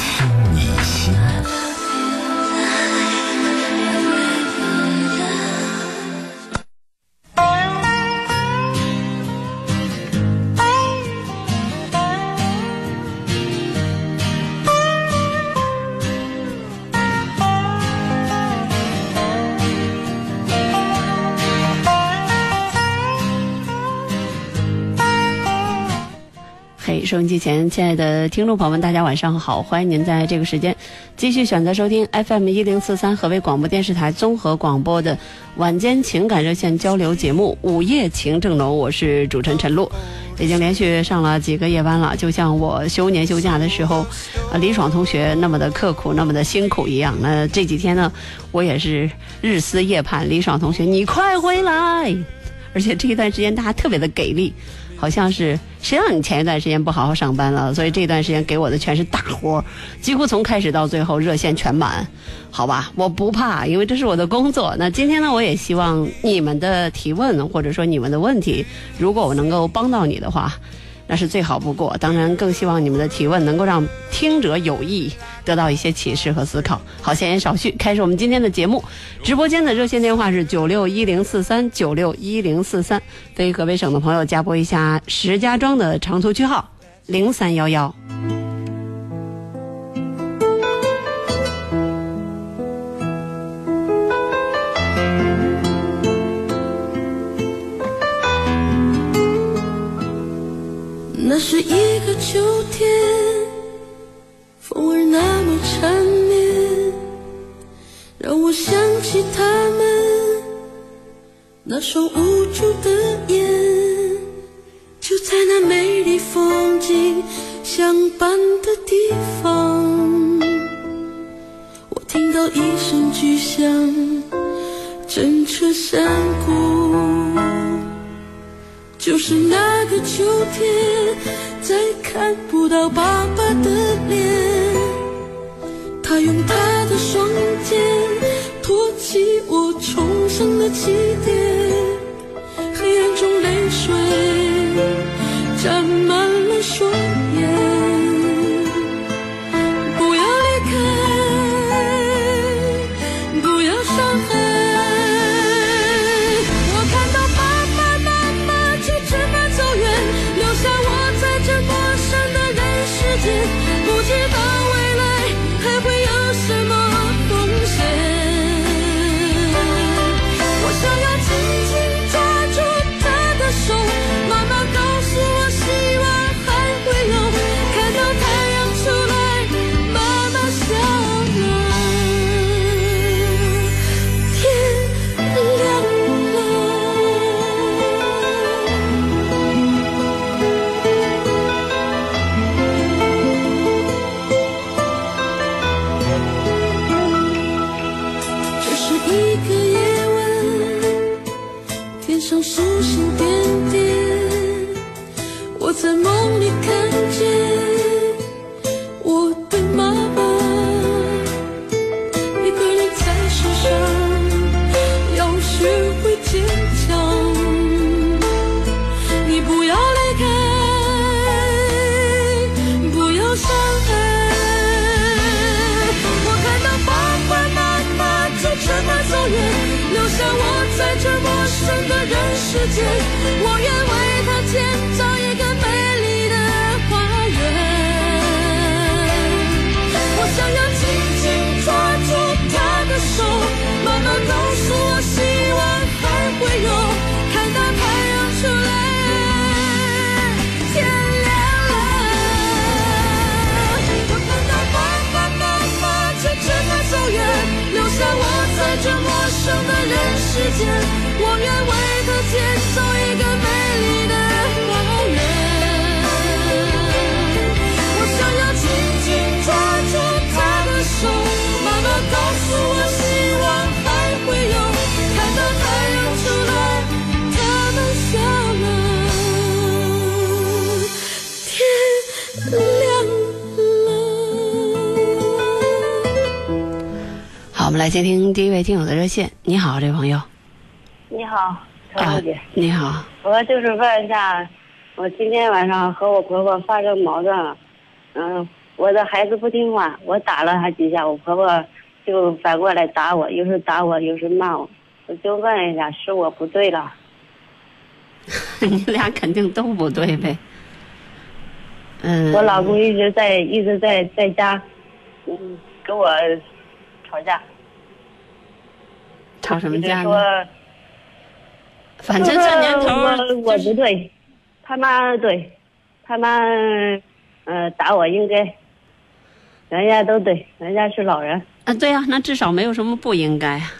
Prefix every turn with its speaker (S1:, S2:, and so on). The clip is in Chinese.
S1: 听你心。
S2: 嘿，收音机前，亲爱的听众朋友们，大家晚上好！欢迎您在这个时间继续选择收听 FM 一零四三河北广播电视台综合广播的晚间情感热线交流节目《午夜情正浓》，我是主持人陈露。已经连续上了几个夜班了，就像我休年休假的时候，啊，李爽同学那么的刻苦，那么的辛苦一样。那这几天呢，我也是日思夜盼，李爽同学你快回来！而且这一段时间大家特别的给力。好像是谁让你前一段时间不好好上班了，所以这段时间给我的全是大活，几乎从开始到最后热线全满，好吧，我不怕，因为这是我的工作。那今天呢，我也希望你们的提问或者说你们的问题，如果我能够帮到你的话。那是最好不过，当然更希望你们的提问能够让听者有意，得到一些启示和思考。好，闲言少叙，开始我们今天的节目。直播间的热线电话是九六一零四三九六一零四三，对于河北省的朋友加拨一下石家庄的长途区号零三幺幺。
S3: 那是一个秋天，风儿那么缠绵，让我想起他们那双无助的眼。就在那美丽风景相伴的地方，我听到一声巨响，震彻山谷。就是那个秋天，再看不到爸爸的脸。他用他的双肩托起我重生的起点，一个夜晚，天上星星点点，我在梦里看见。人世间。我愿为他建造
S2: 来接听第一位听友的热线。你好，这位朋友。
S4: 你好，陈小姐。
S2: 你好。
S4: 我就是问一下，我今天晚上和我婆婆发生矛盾了。嗯，我的孩子不听话，我打了他几下，我婆婆就反过来打我，有时打我，有时骂我。我就问一下，是我不对了？
S2: 你俩肯定都不对呗。嗯。
S4: 我老公一直在一直在在家，嗯，跟我吵架。
S2: 吵什么架
S4: 呢？
S2: 反正这年头
S4: 我我不对，他妈对，他妈呃打我应该，人家都对，人家是老人。
S2: 啊，对呀，那至少没有什么不应该啊。